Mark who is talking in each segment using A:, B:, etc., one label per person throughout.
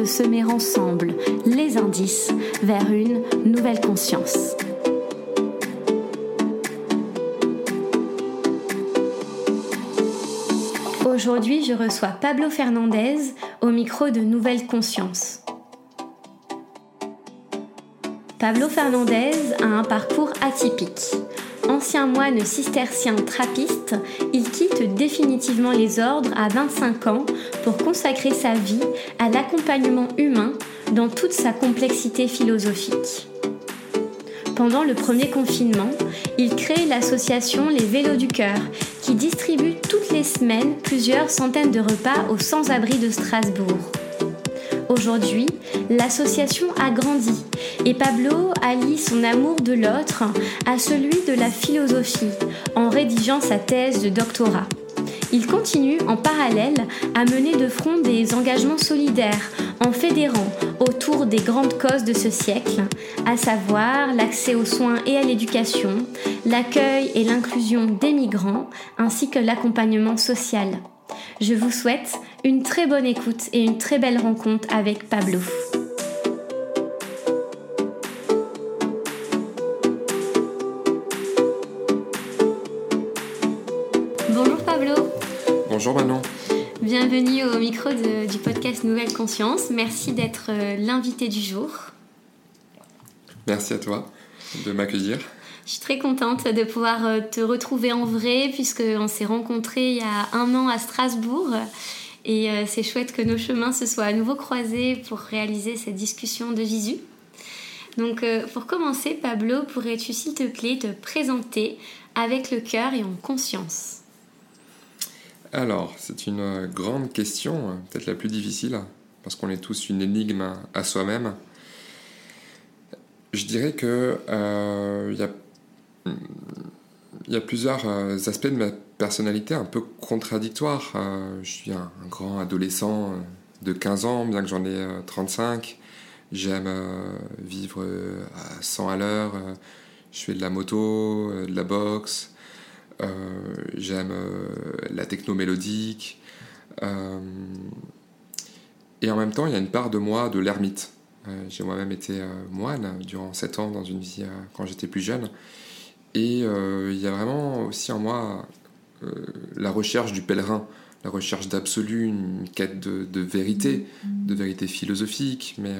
A: de semer ensemble les indices vers une nouvelle conscience. Aujourd'hui, je reçois Pablo Fernandez au micro de Nouvelle Conscience. Pablo Fernandez a un parcours atypique. Ancien moine cistercien trappiste, il quitte définitivement les ordres à 25 ans pour consacrer sa vie à l'accompagnement humain dans toute sa complexité philosophique. Pendant le premier confinement, il crée l'association Les Vélos du Cœur, qui distribue toutes les semaines plusieurs centaines de repas aux sans-abri de Strasbourg. Aujourd'hui, l'association a grandi et Pablo allie son amour de l'autre à celui de la philosophie en rédigeant sa thèse de doctorat. Il continue en parallèle à mener de front des engagements solidaires en fédérant autour des grandes causes de ce siècle, à savoir l'accès aux soins et à l'éducation, l'accueil et l'inclusion des migrants, ainsi que l'accompagnement social. Je vous souhaite une très bonne écoute et une très belle rencontre avec Pablo. Bonjour
B: Manon.
A: Bienvenue au micro du podcast Nouvelle Conscience. Merci d'être euh, l'invité du jour.
B: Merci à toi de m'accueillir.
A: Je suis très contente de pouvoir euh, te retrouver en vrai puisqu'on s'est rencontrés il y a un an à Strasbourg. Et euh, c'est chouette que nos chemins se soient à nouveau croisés pour réaliser cette discussion de visu. Donc pour commencer, Pablo, pourrais-tu s'il te plaît te présenter avec le cœur et en conscience?
B: Alors, c'est une euh, grande question, euh, peut-être la plus difficile, parce qu'on est tous une énigme à soi-même. Je dirais que euh, il y, a plusieurs aspects de ma personnalité un peu contradictoires. je suis un, grand adolescent de 15 ans, bien que j'en ai 35. J'aime vivre à 100 à l'heure. je fais de la moto, de la boxe. Euh, j'aime euh, la techno mélodique. Euh, et en même temps, il y a une part de moi de l'ermite. J'ai moi-même été moine durant 7 ans dans une vie quand j'étais plus jeune. Et il y a vraiment aussi en moi la recherche du pèlerin, la recherche d'absolu, une quête de, vérité, de vérité philosophique, mais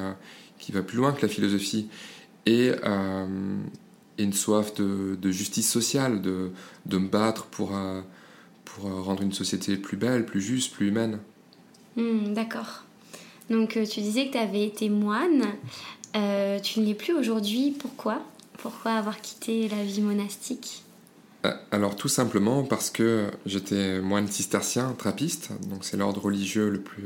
B: qui va plus loin que la philosophie. Et, une soif de, justice sociale, de, de, me battre pour, euh, pour euh, rendre une société plus belle, plus juste, plus humaine.
A: Hmm, d'accord. Donc euh, tu disais que tu avais été moine. tu ne l'es plus aujourd'hui. Pourquoi? Pourquoi avoir quitté la vie monastique?
B: Alors tout simplement parce que j'étais moine cistercien, trappiste, donc c'est l'ordre religieux le plus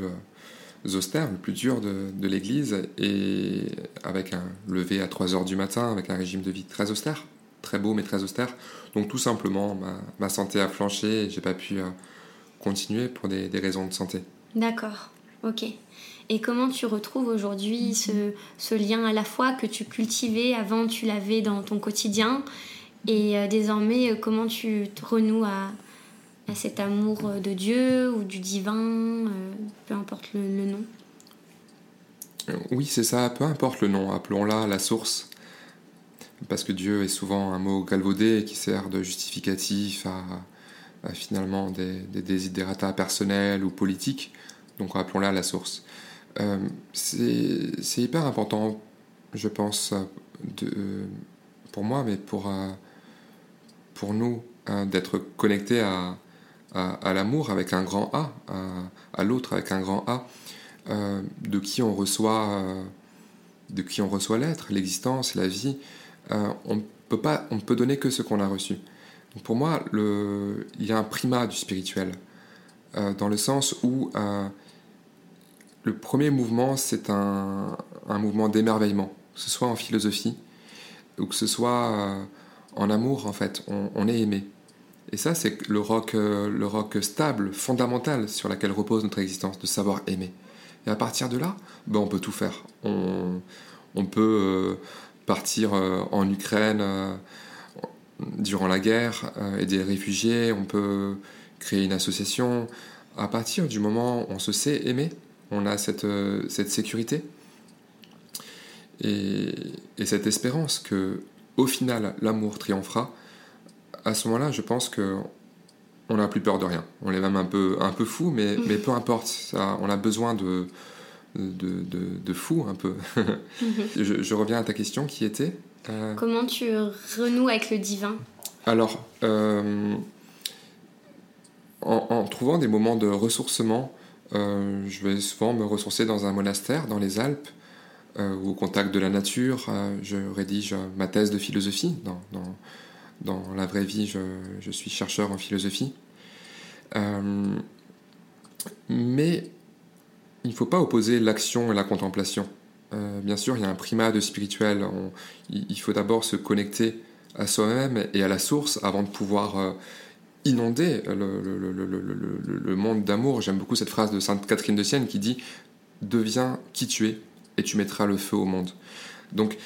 B: austère, le plus dur de, l'Église, et avec un lever à 3 heures du matin, avec un régime de vie très austère, très beau mais très austère. Donc tout simplement, ma, santé a flanché et j'ai pas pu euh, continuer pour des, raisons de santé.
A: D'accord, ok. Et comment tu retrouves aujourd'hui ce, ce, lien à la fois que tu cultivais avant, tu l'avais dans ton quotidien, et euh, désormais, euh, comment tu renoues à, à cet amour euh, de Dieu ou du divin, euh, peu importe le, nom
B: Oui, c'est ça, peu importe le nom, appelons-la la source. Parce que Dieu est souvent un mot galvaudé qui sert de justificatif à, finalement des, des désidérata personnels ou politiques. Donc appelons-la la source. Euh, c'est hyper important, je pense, pour moi, mais pour, pour nous, hein, d'être connectés à, à, l'amour avec un grand A, à, l'autre avec un grand A, euh, de qui on reçoit, euh, reçoit l'être, l'existence, la vie. Euh, on peut pas, on ne peut donner que ce qu'on a reçu. pour moi, le, il y a un primat du spirituel, dans le sens où le premier mouvement, c'est un, mouvement d'émerveillement, que ce soit en philosophie ou que ce soit euh, en amour, en fait. On est aimé. Et ça, c'est le rock, euh, le stable, fondamental, sur laquelle repose notre existence, de savoir aimer. Et à partir de là, ben, on peut tout faire. On, peut euh, partir en Ukraine durant la guerre, aider les réfugiés, on peut créer une association. À partir du moment où on se sait aimer, on a cette, cette sécurité, et, cette espérance que, au final, l'amour triomphera, à ce moment-là, je pense que on n'a plus peur de rien. On est même un peu, un peu fou, mais, mais peu importe. Ça, on a besoin de, de, de, fou, un peu. je, reviens à ta question qui était
A: euh, Comment tu renoues avec le divin?
B: Alors, euh, en, trouvant des moments de ressourcement, euh, je vais souvent me ressourcer dans un monastère, dans les Alpes, euh, au contact de la nature. Je rédige ma thèse de philosophie. Dans, dans, dans la vraie vie, je, suis chercheur en philosophie. Euh, mais il ne faut pas opposer l'action et la contemplation. bien sûr, il y a un primat de spirituel. il faut d'abord se connecter à soi-même et à la source avant de pouvoir inonder le, le, le, le monde d'amour. J'aime beaucoup cette phrase de Sainte Catherine de Sienne qui dit Deviens qui tu es et tu mettras le feu au monde. Donc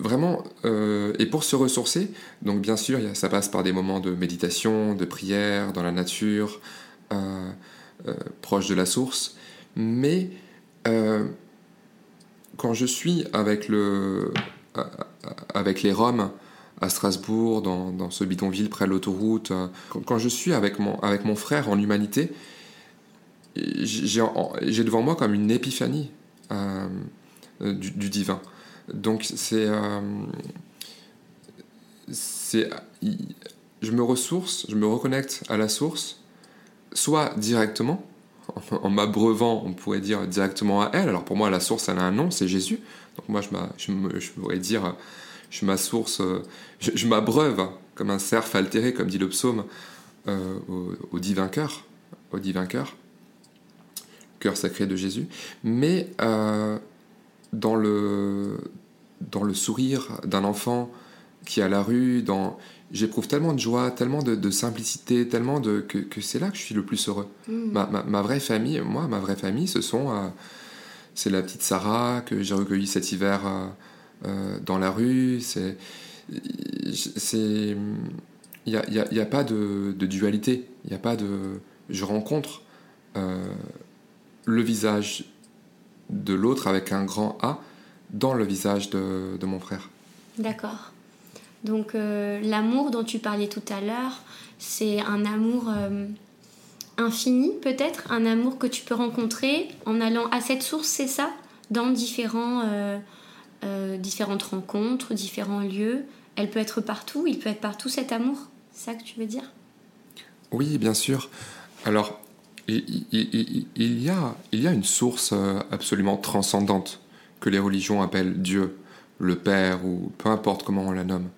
B: vraiment, euh, et pour se ressourcer, donc bien sûr, ça passe par des moments de méditation, de prière, dans la nature, euh, euh, proche de la source, mais quand je suis avec, le, avec les Roms à Strasbourg, dans, ce bidonville près de l'autoroute, quand, je suis avec mon, avec mon frère en humanité, j'ai devant moi comme une épiphanie. Du, divin. Donc c'est euh, c'est je me ressource, je me reconnecte à la source, soit directement, en m'abreuvant, on pourrait dire directement à elle. Alors pour moi, la source, elle a un nom, c'est Jésus. Donc moi, je, je, pourrais dire, je je, m'abreuve comme un cerf altéré, comme dit le psaume, euh, au, divin cœur, au divin cœur, cœur sacré de Jésus. Mais dans le, dans le sourire d'un enfant qui est à la rue, dans... j'éprouve tellement de joie, tellement de, simplicité, tellement de... que, que c'est là que je suis le plus heureux. Mm. Ma, ma, vraie famille, moi, ma vraie famille, ce sont... Euh, c'est la petite Sarah que j'ai recueillie cet hiver euh, euh, dans la rue. C'est... c'est il n'y a, y a, y a, pas de, de dualité. Il n'y a pas de... Je rencontre le visage de l'autre avec un grand A dans le visage de, mon frère.
A: D'accord. Donc euh, l'amour dont tu parlais tout à l'heure, c'est un amour euh, infini peut-être, un amour que tu peux rencontrer en allant à cette source, c'est ça? Dans différents, euh, différentes rencontres, différents lieux. Elle peut être partout, il peut être partout cet amour, c'est ça que tu veux dire?
B: Oui, bien sûr. Alors, il, y a, il y a une source absolument transcendante que les religions appellent Dieu, le Père, ou peu importe comment on la nomme.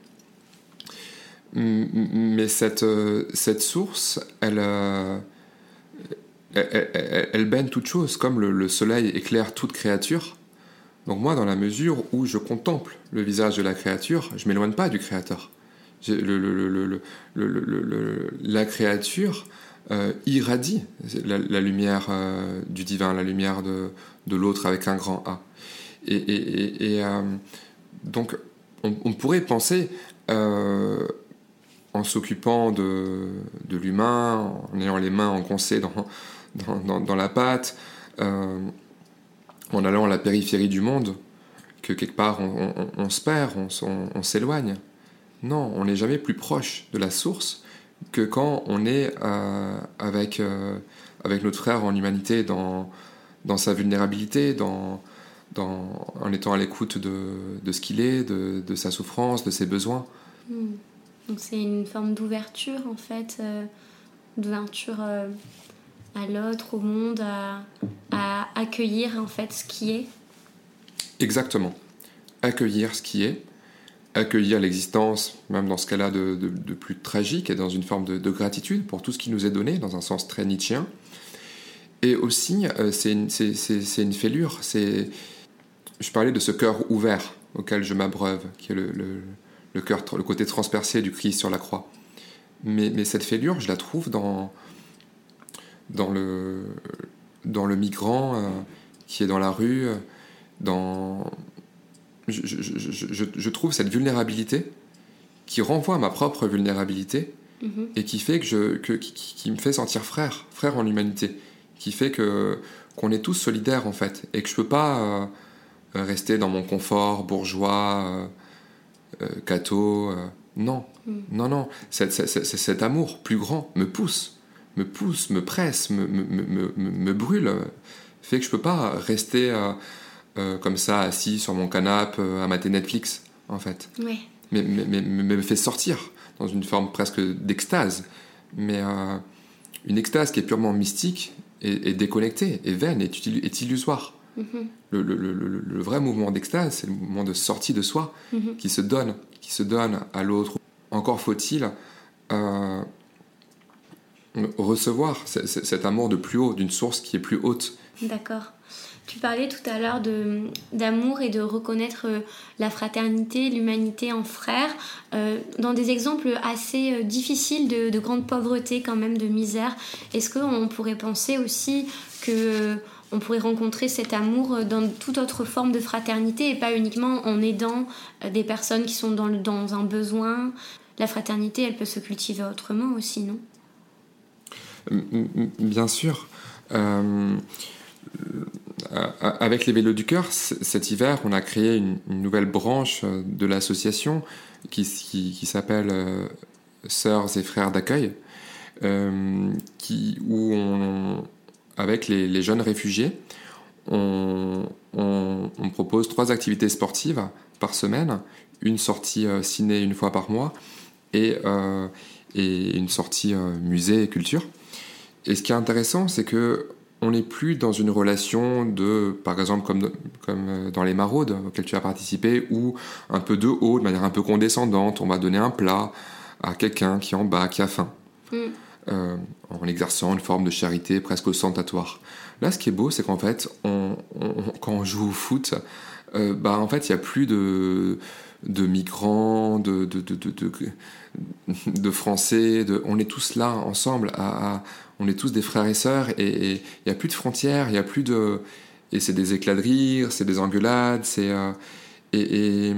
B: Mais cette, euh, cette source, euh, elle, elle, baigne toute chose, comme le, soleil éclaire toute créature. Donc moi, dans la mesure où je contemple le visage de la créature, je m'éloigne pas du Créateur. La créature euh, irradie la, lumière du divin, la lumière de, de l'autre avec un grand A. Et, euh, donc, on, pourrait penser, en s'occupant de, l'humain, en ayant les mains engoncées dans, la pâte, en allant à la périphérie du monde, que quelque part on, se perd, on, s'éloigne. Non, on n'est jamais plus proche de la source que quand on est euh, avec, euh, avec notre frère en humanité, dans, dans sa vulnérabilité, dans, dans, en étant à l'écoute de, de, ce qu'il est, de, de, sa souffrance, de ses besoins.
A: Hmm. Donc c'est une forme d'ouverture en fait, euh, d'ouverture à l'autre, au monde, à, à, accueillir en fait ce qui est.
B: Exactement. Accueillir ce qui est accueillir l'existence, même dans ce cas-là de, plus tragique, et dans une forme de, gratitude pour tout ce qui nous est donné, dans un sens très nietzschéen. Et aussi, c'est une, une, fêlure. Je parlais de ce cœur ouvert auquel je m'abreuve, qui est le, le, cœur, le côté transpercé du Christ sur la croix. Mais, mais, cette fêlure, je la trouve dans, dans, le, dans le migrant qui est dans la rue, dans... Je, je, je, trouve cette vulnérabilité qui renvoie à ma propre vulnérabilité mhm. et qui fait que je, que, qui, me fait sentir frère, frère en l'humanité, qui fait que qu'on est tous solidaires en fait et que je peux pas euh, rester dans mon confort bourgeois, euh, euh catho. Euh, non, non, non. Cet, cet, cet, amour plus grand me pousse, me pousse, me presse, me, me, me, me brûle, fait que je peux pas rester euh, comme ça, assis sur mon canapé euh, à mater Netflix, en fait. Mais, mais, me fait sortir dans une forme presque d'extase. Mais euh, une extase qui est purement mystique et, déconnectée, et vaine, est, est illusoire. Mm-hmm. le, le, le, le, vrai mouvement d'extase, c'est le mouvement de sortie de soi, mm-hmm. qui se donne, qui se donne à l'autre. Encore faut-il recevoir cet amour de plus haut, d'une source qui est plus haute.
A: D'accord. Tu parlais tout à l'heure d'amour et de reconnaître euh, la fraternité, l'humanité en frères, euh, dans des exemples assez euh, difficiles de, grande pauvreté, quand même, de misère. Est-ce qu'on pourrait penser aussi que on pourrait rencontrer cet amour dans toute autre forme de fraternité et pas uniquement en aidant des personnes qui sont dans, un besoin. La fraternité, elle peut se cultiver autrement aussi, non?
B: Bien sûr. Euh, avec les Vélos du Cœur, cet hiver, on a créé une, nouvelle branche euh, de l'association qui, s'appelle euh, Sœurs et Frères d'accueil, où on, avec les, jeunes réfugiés, on, propose trois activités sportives par semaine, une sortie ciné une fois par mois et, et une sortie musée et culture. Et ce qui est intéressant, c'est que on n'est plus dans une relation de, par exemple, comme, euh, dans les maraudes auxquelles tu as participé, où un peu de haut, de manière un peu condescendante, on va donner un plat à quelqu'un qui est en bas, qui a faim, mm. Euh, en exerçant une forme de charité presque ostentatoire. Là, ce qui est beau, c'est qu'en fait, quand on joue au foot, euh, bah, en fait, il n'y a plus de, de migrants, de, de, de, Français, on est tous là ensemble on est tous des frères et sœurs et il n'y a plus de frontières, il a plus de et c'est des éclats de rire, c'est des engueulades, c'est euh, et,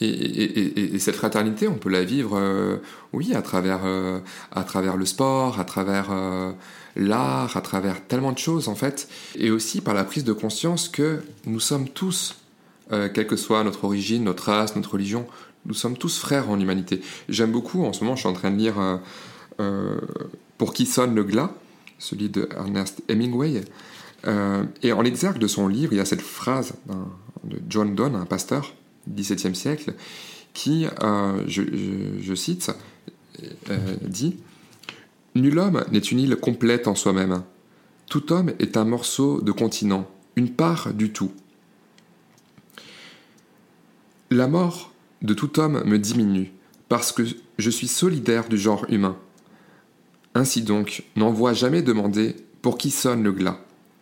B: cette fraternité, on peut la vivre, euh, oui, à travers euh, à travers le sport, à travers l'art, à travers tellement de choses en fait, et aussi par la prise de conscience que nous sommes tous, quelle que soit notre origine, notre race, notre religion, nous sommes tous frères en humanité. J'aime beaucoup, en ce moment, je suis en train de lire pour qui sonne le glas, celui de Ernest Hemingway. Euh, et en l'exergue de son livre, il y a cette phrase de John Donne, un pasteur XVIIe siècle, qui, euh, je, cite, euh, dit Nul homme n'est une île complète en soi-même. Tout homme est un morceau de continent, une part du tout. La mort de tout homme me diminue, parce que je suis solidaire du genre humain. Ainsi donc, n'envoie jamais demander pour qui sonne le glas.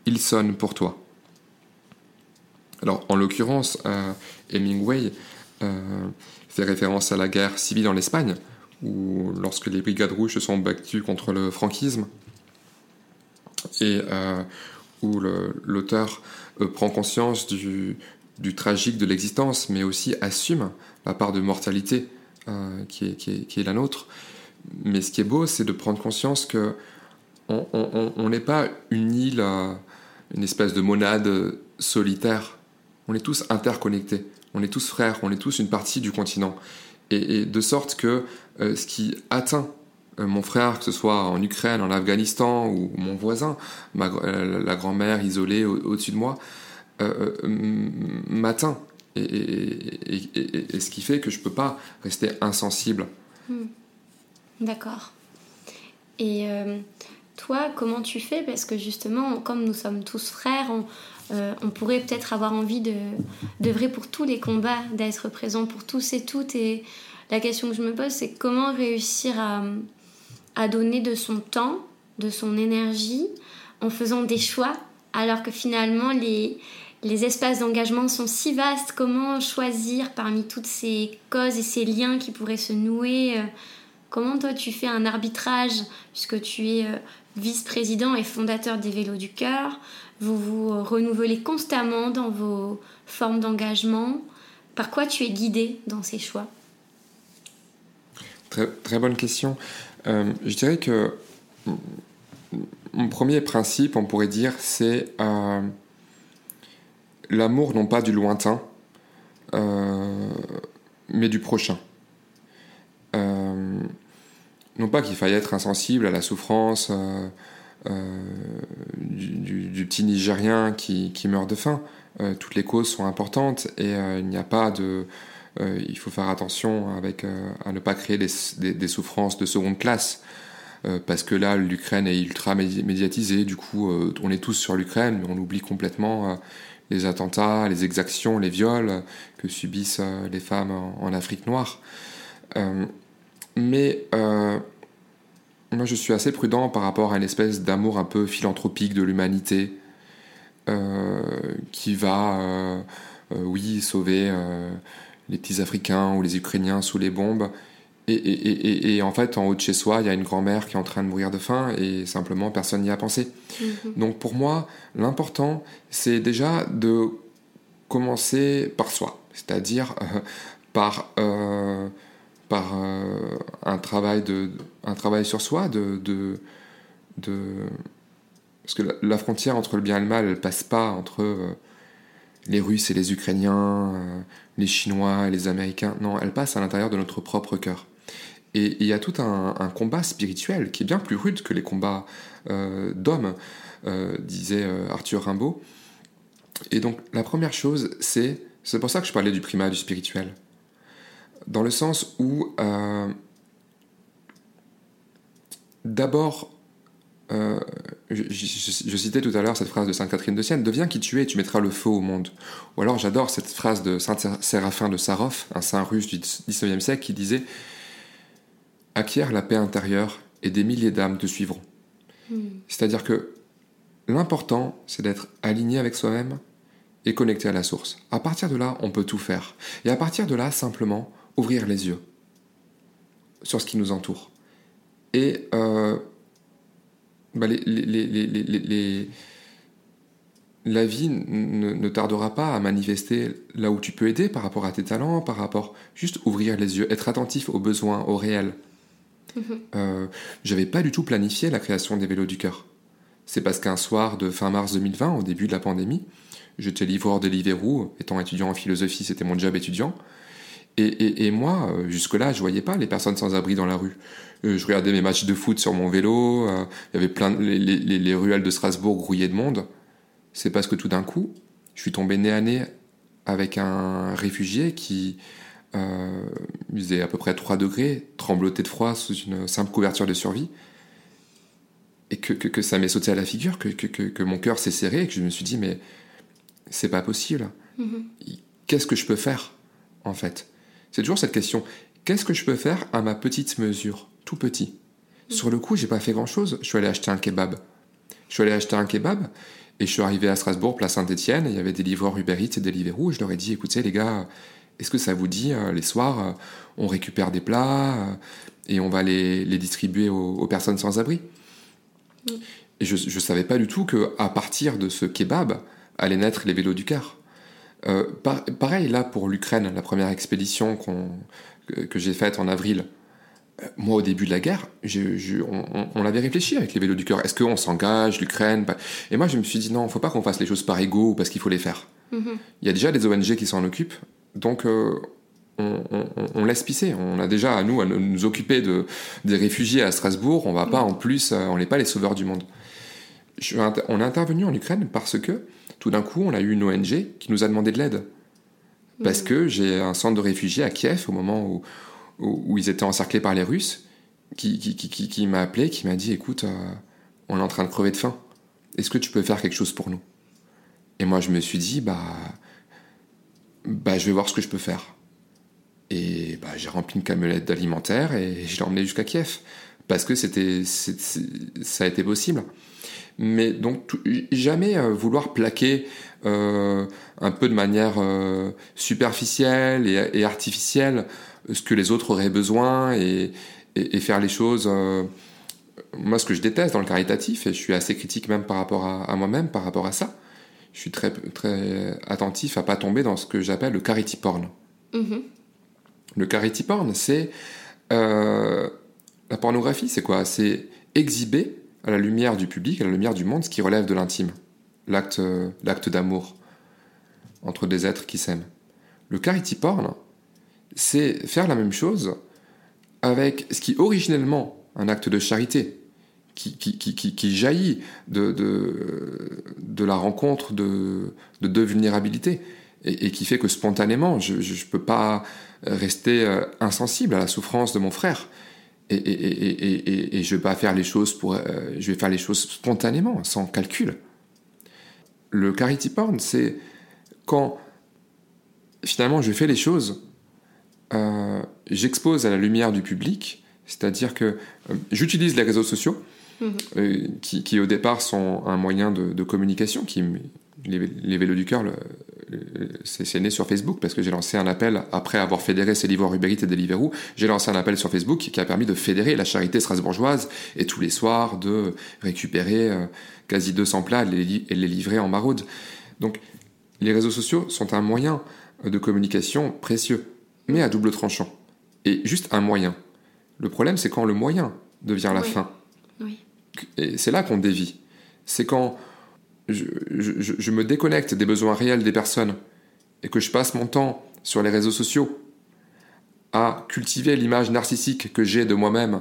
B: Il sonne pour toi. Alors, en l'occurrence, euh, Hemingway euh, fait référence à la guerre civile en Espagne, où lorsque les brigades rouges se sont battues contre le franquisme, et euh, où l'auteur prend conscience du, tragique de l'existence, mais aussi assume la part de mortalité qui est, la nôtre, mais ce qui est beau, c'est de prendre conscience que on n'est pas une île, une espèce de monade solitaire. On est tous interconnectés. On est tous frères. On est tous une partie du continent. Et, de sorte que euh, ce qui atteint euh, mon frère, que ce soit en Ukraine, en Afghanistan ou mon voisin, euh, la grand-mère isolée au-dessus de moi, m'atteint. Et, ce qui fait que je ne peux pas rester insensible. Hmm.
A: D'accord. Et toi, comment tu fais? Parce que justement, comme nous sommes tous frères, euh, pourrait peut-être avoir envie de d'œuvrer pour tous les combats, d'être présent pour tous et toutes. Et la question que je me pose, c'est comment réussir à, à donner de son temps, de son énergie en faisant des choix, alors que finalement les, les espaces d'engagement sont si vastes. Comment choisir parmi toutes ces causes et ces liens qui pourraient se nouer? Comment toi tu fais un arbitrage, puisque tu es euh, vice-président et fondateur des Vélos du Cœur Vous vous euh, renouvelez constamment dans vos formes d'engagement. Par quoi tu es guidé dans ces choix?
B: Très, bonne question. Euh, je dirais que mon premier principe, on pourrait dire, c'est l'amour non pas du lointain, mais du prochain non pas qu'il faille être insensible à la souffrance euh, euh, du, petit Nigérien qui, meurt de faim. Euh, toutes les causes sont importantes et il n'y a pas de... il faut faire attention avec, à ne pas créer des, souffrances de seconde classe. parce que là, l'Ukraine est ultra médiatisée, du coup, on est tous sur l'Ukraine, mais on oublie complètement les attentats, les exactions, les viols que subissent les femmes en Afrique noire. Mais euh, moi, je suis assez prudent par rapport à une espèce d'amour un peu philanthropique de l'humanité euh, qui va, euh, oui, sauver les petits Africains ou les Ukrainiens sous les bombes. Et, en fait, en haut de chez soi, il y a une grand-mère qui est en train de mourir de faim et simplement personne n'y a pensé. Mhm. Donc pour moi, l'important, c'est déjà de commencer par soi, c'est-à-dire par par euh, un, travail de, un travail sur soi, de, de, parce que la, frontière entre le bien et le mal, elle passe pas entre euh, les Russes et les Ukrainiens, euh, les Chinois et les Américains. Non, elle passe à l'intérieur de notre propre cœur. Et il y a tout un, combat spirituel qui est bien plus rude que les combats d'hommes, disait Arthur Rimbaud. Et donc la première chose, c'est, c'est pour ça que je parlais du primat du spirituel dans le sens où euh, d'abord, euh, je, citais tout à l'heure cette phrase de Sainte Catherine de Sienne, deviens qui tu es, tu mettras le feu au monde. Ou alors j'adore cette phrase de Saint Séraphin de Sarov, un saint russe du XIXe siècle, qui disait Acquiert la paix intérieure et des milliers d'âmes te suivront. Hmm. C'est-à-dire que l'important, c'est d'être aligné avec soi-même et connecté à la source. À partir de là, on peut tout faire. Et à partir de là, simplement, ouvrir les yeux sur ce qui nous entoure. Et euh, bah, la vie ne, tardera pas à manifester là où tu peux aider par rapport à tes talents, par rapport juste ouvrir les yeux, être attentif aux besoins, au réel. Mm-hmm. Euh, j'avais pas du tout planifié la création des vélos du cœur. C'est parce qu'un soir de fin mars 2020, au début de la pandémie, j'étais livreur de Deliveroo, étant étudiant en philosophie, c'était mon job étudiant. Et, moi, euh, jusque-là, je voyais pas les personnes sans abri dans la rue. Euh, je regardais mes matchs de foot sur mon vélo. Euh, il y avait plein de, les, ruelles de Strasbourg grouillées de monde. C'est parce que tout d'un coup, je suis tombé nez à nez avec un réfugié qui euh, faisait à peu près 3 degrés, tremblotait de froid sous une simple couverture de survie. Et que, ça m'est sauté à la figure, que, mon cœur s'est serré et que je me suis dit, mais c'est pas possible. Mm-hmm. Qu'est-ce que je peux faire, en fait? C'est toujours cette question. Qu'est-ce que je peux faire à ma petite mesure, tout petit? Sur le coup, j'ai pas fait grand-chose. Je suis allé acheter un kebab. Je suis allé acheter un kebab et je suis arrivé à Strasbourg, place Saint-Étienne. Il y avait des livreurs Uber Eats et des Deliveroo. Et je leur ai dit, écoutez les gars, est-ce que ça vous dit euh, les soirs, euh, on récupère des plats euh, et on va les, distribuer aux, personnes sans abri? Et je ne savais pas du tout que à partir de ce kebab allaient naître les vélos du cœur. Euh, pareil là pour l'Ukraine, la première expédition que, j'ai faite en avril. Euh, moi, au début de la guerre, on, l'avait réfléchi avec les vélos du cœur. Est-ce qu'on s'engage, l'Ukraine Et moi, je me suis dit non, il ne faut pas qu'on fasse les choses par ego ou parce qu'il faut les faire. Mm-hmm. Il y a déjà des ONG qui s'en occupent, donc euh, on, laisse pisser. On a déjà à nous à nous occuper de, des réfugiés à Strasbourg. On va pas mm. en plus, on n'est pas les sauveurs du monde. on est intervenu en Ukraine parce que tout d'un coup, on a eu une ONG qui nous a demandé de l'aide. Parce mmh. que j'ai un centre de réfugiés à Kiev, au moment où, où, ils étaient encerclés par les Russes, qui, qui, qui, qui m'a appelé, qui m'a dit Écoute, euh, on est en train de crever de faim. Est-ce que tu peux faire quelque chose pour nous? Et moi, je me suis dit Bah, bah je vais voir ce que je peux faire. Et bah, j'ai rempli une camionnette d'alimentaire et je l'ai emmené jusqu'à Kiev. parce que c'était, ça a été possible. Mais donc jamais vouloir plaquer un peu de manière superficielle et, artificielle ce que les autres auraient besoin et, et faire les choses moi, ce que je déteste dans le caritatif, et je suis assez critique même par rapport à, moi-même, par rapport à ça, je suis très, très attentif à pas tomber dans ce que j'appelle le carity porn. Mm-hmm. Le carity porn, c'est. Euh, la pornographie, c'est quoi? C'est exhiber à la lumière du public, à la lumière du monde, ce qui relève de l'intime. L'acte, l'acte d'amour entre des êtres qui s'aiment. Le carity porn, c'est faire la même chose avec ce qui originellement un acte de charité qui, qui, qui, qui jaillit de, de, la rencontre de, de deux vulnérabilités et, qui fait que spontanément, je ne peux pas rester euh, insensible à la souffrance de mon frère. Et, et, et, je vais pas faire les choses pour, euh, je vais faire les choses spontanément, sans calcul. Le carity porn, c'est quand finalement je fais les choses, euh, j'expose à la lumière du public c'est-à-dire que euh, j'utilise les réseaux sociaux, mhm. qui, au départ sont un moyen de, communication, qui, les, les, Vélos du Cœur, c'est né sur Facebook, parce que j'ai lancé un appel, après avoir fédéré ces livres Rubérit et Deliveroo, j'ai lancé un appel sur Facebook qui a permis de fédérer la charité strasbourgeoise, et tous les soirs de récupérer euh, quasi 200 plats et les livrer en maraude. Donc les réseaux sociaux sont un moyen de communication précieux, mais à double tranchant. Et juste un moyen. Le problème, c'est quand le moyen devient la fin. Et c'est là qu'on dévie. C'est quand je, me déconnecte des besoins réels des personnes et que je passe mon temps sur les réseaux sociaux à cultiver l'image narcissique que j'ai de moi-même,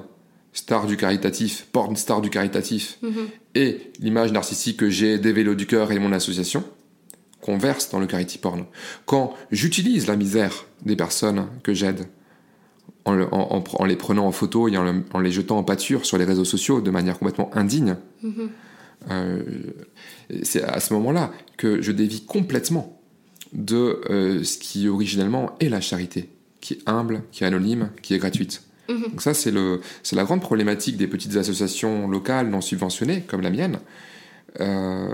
B: star du caritatif, porn star du caritatif, mhm. et l'image narcissique que j'ai des vélos du cœur et mon association, qu'on verse dans le carity porn. Quand j'utilise la misère des personnes que j'aide en, les prenant en photo et en, les jetant en pâture sur les réseaux sociaux de manière complètement indigne. Mm-hmm. Euh, c'est à ce moment-là que je dévie complètement de euh, ce qui originellement est la charité, qui est humble, qui est anonyme, qui est gratuite. Mm-hmm. Donc ça, c'est la grande problématique des petites associations locales non subventionnées, comme la mienne. Euh,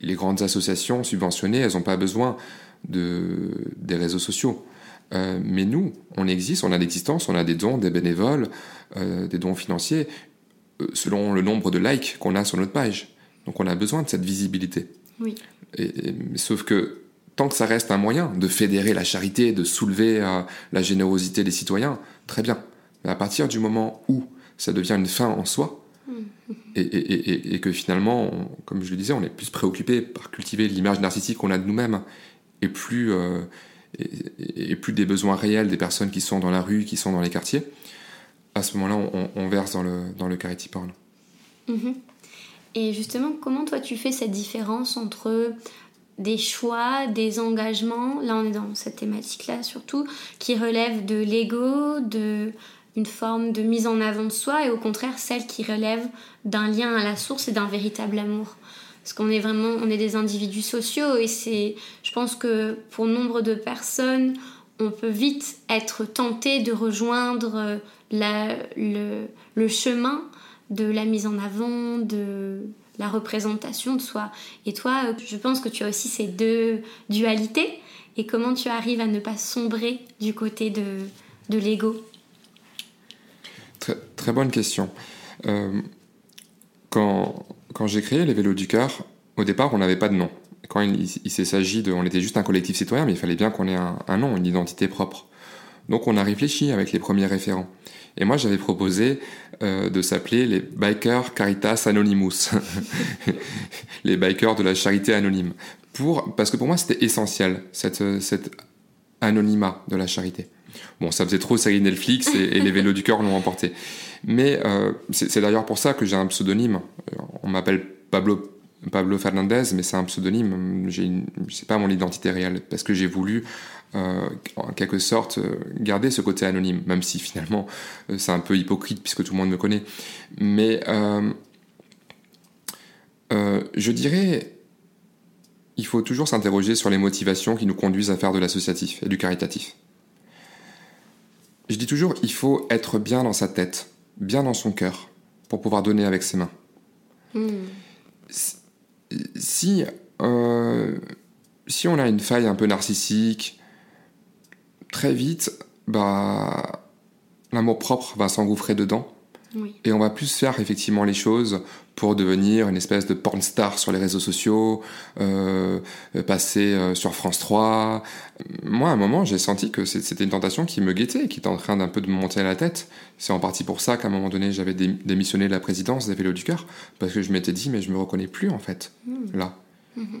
B: les grandes associations subventionnées, elles n'ont pas besoin de, des réseaux sociaux. Euh, mais nous, on existe, on a l'existence, on a des dons, des bénévoles, euh, des dons financiers, selon le nombre de likes qu'on a sur notre page. Donc on a besoin de cette visibilité. Oui. sauf que tant que ça reste un moyen de fédérer la charité, de soulever la générosité des citoyens, très bien. Mais à partir du moment où ça devient une fin en soi, mmh. et, que finalement, comme je le disais, on est plus préoccupé par cultiver l'image narcissique qu'on a de nous-mêmes, et plus et, plus des besoins réels des personnes qui sont dans la rue, qui sont dans les quartiers, à ce moment-là, on, verse dans le, dans le carity porn.
A: Mhm. Et justement, comment toi tu fais cette différence entre des choix, des engagements, là on est dans cette thématique-là surtout, qui relèvent de l'ego, de une forme de mise en avant de soi, et au contraire celle qui relève d'un lien à la source et d'un véritable amour parce qu'on est vraiment on est des individus sociaux et c'est je pense que pour nombre de personnes on peut vite être tenté de rejoindre euh, le, chemin de la mise en avant de la représentation de soi. Et toi euh, je pense que tu as aussi ces deux dualités. Et comment tu arrives à ne pas sombrer du côté de, l'ego?
B: Très, bonne question. Euh, quand quand j'ai créé les Vélos du Cœur, au départ, on n'avait pas de nom. Quand il, s'est s'agit de. On était juste un collectif citoyen, mais il fallait bien qu'on ait un, nom, une identité propre. Donc on a réfléchi avec les premiers référents. Et moi, j'avais proposé euh, de s'appeler les Bikers Caritas Anonymous, les bikers de la charité anonyme. Pour, parce que pour moi, c'était essentiel, cette, anonymat de la charité. Bon, ça faisait trop série Netflix et, les vélos du cœur l'ont emporté. Mais euh, c'est d'ailleurs pour ça que j'ai un pseudonyme. On m'appelle Pablo, Pablo Fernandez, mais c'est un pseudonyme. C'est pas mon identité réelle parce que j'ai voulu, euh, en quelque sorte, garder ce côté anonyme, même si finalement euh, c'est un peu hypocrite puisque tout le monde me connaît. Mais je dirais, il faut toujours s'interroger sur les motivations qui nous conduisent à faire de l'associatif et du caritatif. Je dis toujours, il faut être bien dans sa tête bien dans son cœur pour pouvoir donner avec ses mains.
A: Hmm.
B: Si, euh, si on a une faille un peu narcissique, très vite, bah, l'amour propre va s'engouffrer dedans. Et on va plus faire effectivement les choses pour devenir une espèce de porn star sur les réseaux sociaux, euh, passer euh, sur France 3. Moi, à un moment, j'ai senti que c'était une tentation qui me guettait, qui était en train d'un peu de me monter à la tête. C'est en partie pour ça qu'à un moment donné, j'avais démissionné de la présidence des Vélos du Cœur, parce que je m'étais dit, mais je me reconnais plus en fait, hmm. là. Hmm.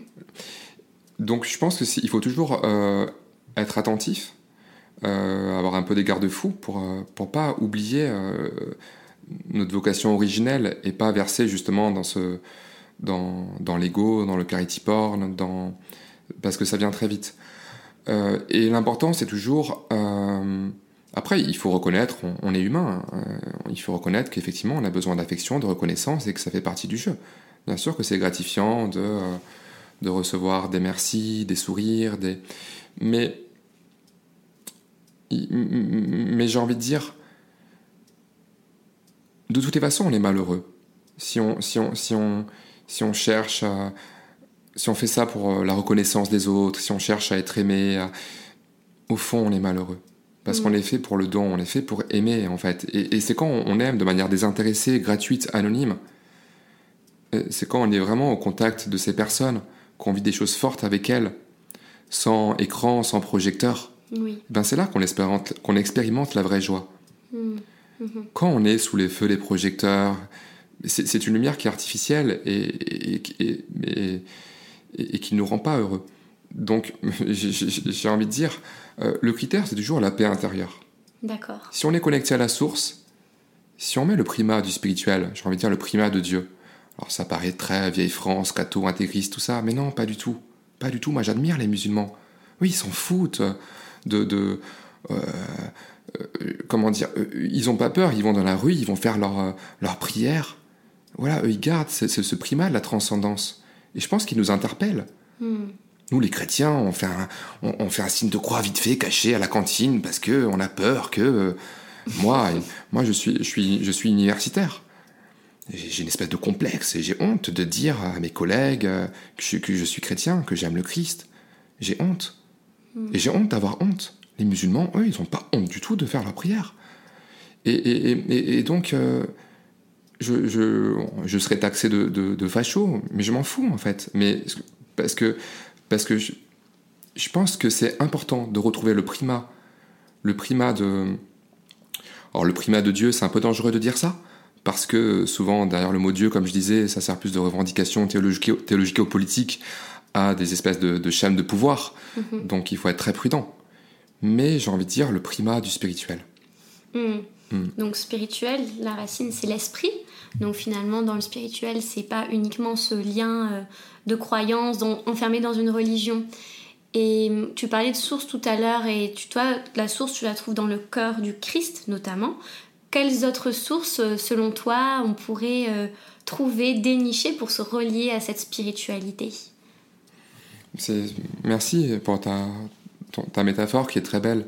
B: Donc je pense qu'il faut toujours euh, être attentif, avoir un peu des garde-fous pour, pour pas oublier notre vocation originelle et pas versée justement dans ce dans, dans l'ego, dans le carity porn, dans parce que ça vient très vite. Euh, et l'important, c'est toujours euh, après, il faut reconnaître, on, est humain. Hein, euh, il faut reconnaître qu'effectivement, on a besoin d'affection, de reconnaissance et que ça fait partie du jeu. Bien sûr que c'est gratifiant de de recevoir des merci, des sourires, des mais mais j'ai envie de dire de toutes les façons, on est malheureux. Si on, si on, si on, si on cherche à, si on fait ça pour euh, la reconnaissance des autres, si on cherche à être aimé, au fond, on est malheureux. Parce mm. qu'on est fait pour le don, on est fait pour aimer, en fait. Et, c'est quand on aime de manière désintéressée, gratuite, anonyme, euh, c'est quand on est vraiment au contact de ces personnes, qu'on vit des choses fortes avec elles, sans écran, sans projecteur. Ben c'est là qu'on expérimente, qu'on expérimente la vraie joie. Mm. Quand on est sous les feux des projecteurs, c'est une lumière qui est artificielle et, et, qui ne nous rend pas heureux. Donc, j'ai envie de dire, euh, le critère, c'est toujours la paix intérieure.
A: D'accord.
B: Si on est connecté à la source, si on met le primat du spirituel, j'ai envie de dire le primat de Dieu, alors ça paraît très vieille France, catho, intégriste, tout ça, mais non, pas du tout. Pas du tout. Moi, j'admire les musulmans. Oui, ils s'en foutent de, de euh, comment dire, euh, ils n'ont pas peur, ils vont dans la rue, ils vont faire leur, euh, leur prière. Voilà, eux, ils gardent ce, ce, primat de la transcendance. Et je pense qu'ils nous interpellent. Hmm. Nous, les chrétiens, on fait, un, on, fait un signe de croix vite fait, caché à la cantine, parce que on a peur que... moi, moi je, suis, je, suis, je suis universitaire. J'ai une espèce de complexe et j'ai honte de dire à mes collègues que je, que je suis chrétien, que j'aime le Christ. J'ai honte. Hmm. Et j'ai honte d'avoir honte. Les musulmans, eux, ils n'ont pas honte du tout de faire leur prière. Et, donc, euh, je, je, serais taxé de, de, facho, mais je m'en fous en fait. Mais parce que, parce que je, pense que c'est important de retrouver le primat, le primat de. Alors le primat de Dieu, c'est un peu dangereux de dire ça, parce que souvent derrière le mot Dieu, comme je disais, ça sert plus de revendication théologique, théologique ou politique à des espèces de, de chaînes de pouvoir. Mm-hmm. Donc il faut être très prudent mais j'ai envie de dire le primat du spirituel.
A: Hmm. Hmm. Donc spirituel, la racine c'est l'esprit. Donc finalement dans le spirituel c'est pas uniquement ce lien euh, de croyance enfermé dans une religion. Et hmm, tu parlais de source tout à l'heure et tu, toi la source tu la trouves dans le cœur du Christ notamment. Quelles autres sources euh, selon toi on pourrait euh, trouver, dénicher pour se relier à cette spiritualité?
B: Merci pour ta, ta métaphore qui est très belle.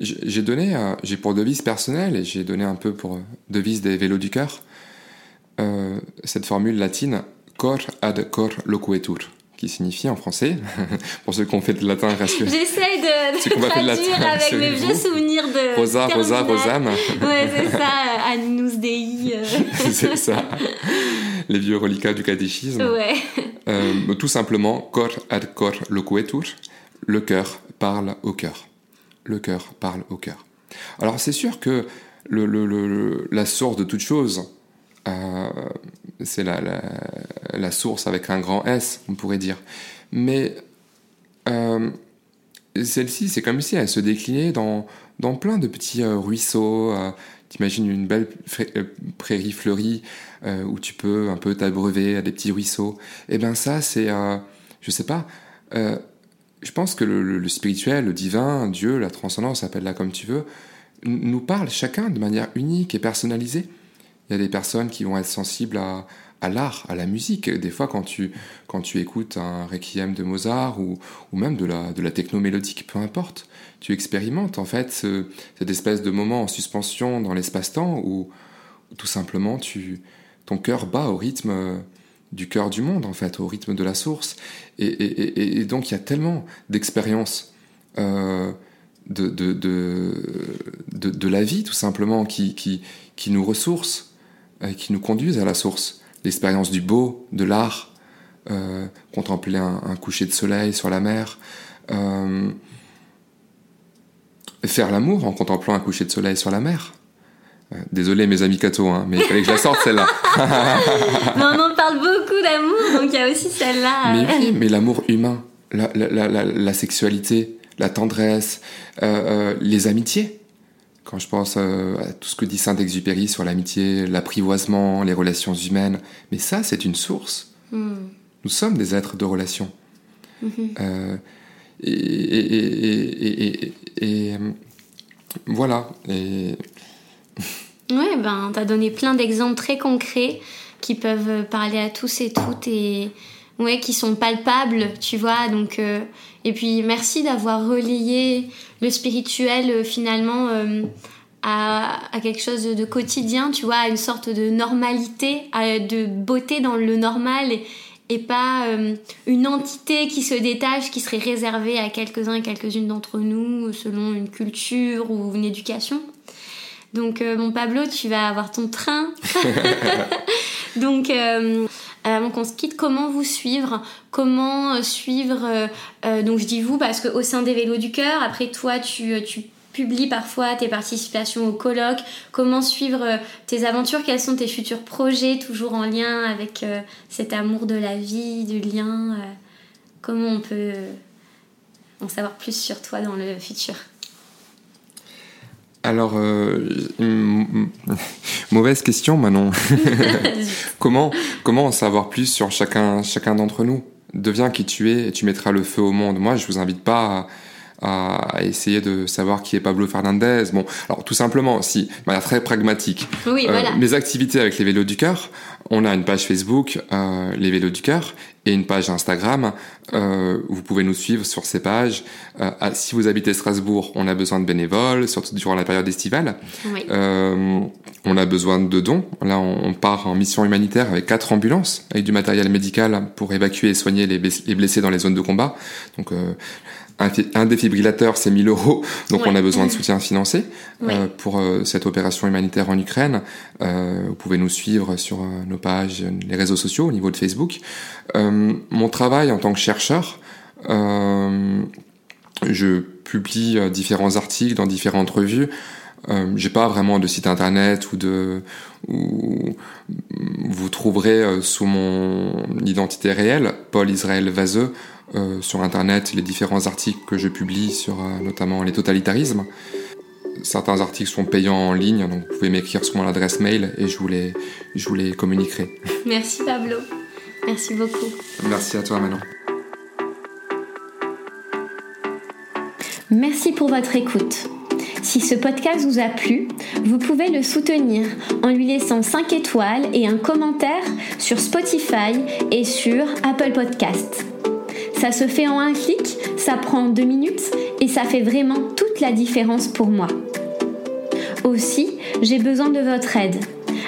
B: J'ai donné, euh, j'ai pour devise personnelle, et j'ai donné un peu pour euh, devise des vélos du cœur, euh, cette formule latine cor ad cor loquetur, qui signifie en français, pour ceux qui ont fait de latin,
A: rassurez. J'essaie de, de traduire avec mes vieux souvenirs de.
B: Rosa, Rosa, Rosam.
A: ouais, c'est ça, Annus Dei.
B: c'est ça, les vieux reliquats du catéchisme.
A: Ouais.
B: tout simplement, cor ad cor loquetur, le cœur parle au cœur. Le cœur parle au cœur. Alors c'est sûr que la source de toute chose, euh, c'est la, source avec un grand S, on pourrait dire. Mais euh, celle-ci, c'est comme si elle se déclinait dans, plein de petits euh, ruisseaux. T'imagines une belle prairie fleurie où tu peux un peu t'abreuver à des petits ruisseaux. Eh bien ça, c'est, je sais pas, je pense que le, spirituel, le divin, Dieu, la transcendance, appelle-la comme tu veux, nous parle chacun de manière unique et personnalisée. Il y a des personnes qui vont être sensibles à, l'art, à la musique. Des fois, quand tu, quand tu écoutes un requiem de Mozart ou, ou même de la, de la techno mélodique, peu importe, tu expérimentes en fait cette espèce de moment en suspension dans l'espace-temps où, tout simplement, tu, ton cœur bat au rythme du cœur du monde, en fait, au rythme de la source. Et, donc, il y a tellement d'expériences euh, de, de, de, la vie, tout simplement, qui, nous ressourcent, qui nous conduisent à la source. L'expérience du beau, de l'art, euh, contempler un, coucher de soleil sur la mer, euh, faire l'amour en contemplant un coucher de soleil sur la mer. Désolé mes amis cathos, hein, mais il fallait que je la sorte celle-là.
A: on en parle beaucoup d'amour, donc il y a aussi celle-là.
B: Mais oui, mais l'amour humain, la, la, la, la, sexualité, la tendresse, euh, euh, les amitiés. Quand je pense euh, à tout ce que dit Saint-Exupéry sur l'amitié, l'apprivoisement, les relations humaines, mais ça, c'est une source. Hmm. Nous sommes des êtres de relations. Mm-hmm. et, et, et, et, voilà. Et
A: Ouais, ben, t'as donné plein d'exemples très concrets qui peuvent parler à tous et toutes et ouais, qui sont palpables, tu vois. Donc, euh, et puis merci d'avoir relayé le spirituel euh, finalement euh, à, quelque chose de quotidien, tu vois, à une sorte de normalité, de beauté dans le normal et, et pas une entité qui se détache, qui serait réservée à quelques-uns et quelques-unes d'entre nous selon une culture ou une éducation. Donc, euh, mon Pablo, tu vas avoir ton train. Donc, euh, avant qu'on se quitte, comment vous suivre? Comment euh, suivre Donc, je dis vous parce qu'au sein des Vélos du Cœur, après toi, tu, tu publies parfois tes participations au colloque. Comment suivre tes aventures? Quels sont tes futurs projets, toujours en lien avec cet amour de la vie, du lien Comment on peut en savoir plus sur toi dans le futur?
B: Alors, euh, mauvaise question, Manon. comment, comment en savoir plus sur chacun, chacun d'entre nous? Deviens qui tu es et tu mettras le feu au monde. Moi, je vous invite pas à, essayer de savoir qui est Pablo Fernandez. Bon, alors tout simplement, si, de manière très pragmatique.
A: Oui, euh, voilà.
B: Mes activités avec les vélos du cœur, on a une page Facebook, euh, les vélos du cœur, et une page Instagram. Euh, vous pouvez nous suivre sur ces pages. Euh, si vous habitez Strasbourg, on a besoin de bénévoles, surtout durant la période estivale. Euh, on a besoin de dons. Là, on, part en mission humanitaire avec quatre ambulances, avec du matériel médical pour évacuer et soigner les, blessés dans les zones de combat. Donc, euh, un, défibrillateur, c'est 1000 euros, donc on a besoin de soutien financier euh, pour euh, cette opération humanitaire en Ukraine. Euh, vous pouvez nous suivre sur nos pages, les réseaux sociaux, au niveau de Facebook. mon travail en tant que chercheur, je publie différents articles dans différentes revues. Euh, j'ai pas vraiment de site internet ou de où vous trouverez sous mon identité réelle Paul Israël Vaseux euh, sur Internet les différents articles que je publie sur euh, notamment les totalitarismes. Certains articles sont payants en ligne, donc vous pouvez m'écrire sur mon adresse mail et je vous les, je vous les communiquerai.
A: Merci Pablo. Merci beaucoup.
B: Merci à toi Manon.
A: Merci pour votre écoute. Si ce podcast vous a plu, vous pouvez le soutenir en lui laissant 5 étoiles et un commentaire sur Spotify et sur Apple Podcasts. Ça se fait en un clic, ça prend deux minutes et ça fait vraiment toute la différence pour moi. Aussi, j'ai besoin de votre aide.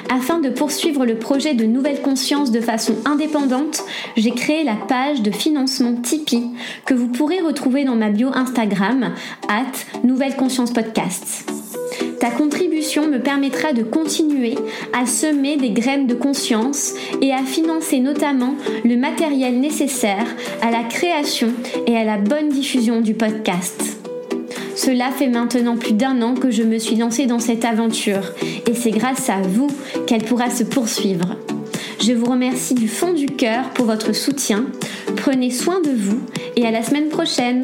A: Afin de poursuivre le projet de Nouvelle Conscience de façon indépendante, j'ai créé la page de financement Tipeee que vous pourrez retrouver dans ma bio Instagram, at Nouvelle Conscience Podcast. Ta contribution me permettra de continuer à semer des graines de conscience et à financer notamment le matériel nécessaire à la création et à la bonne diffusion du podcast. Cela fait maintenant plus d'un an que je me suis lancée dans cette aventure et c'est grâce à vous qu'elle pourra se poursuivre. Je vous remercie du fond du cœur pour votre soutien. Prenez soin de vous et à la semaine prochaine.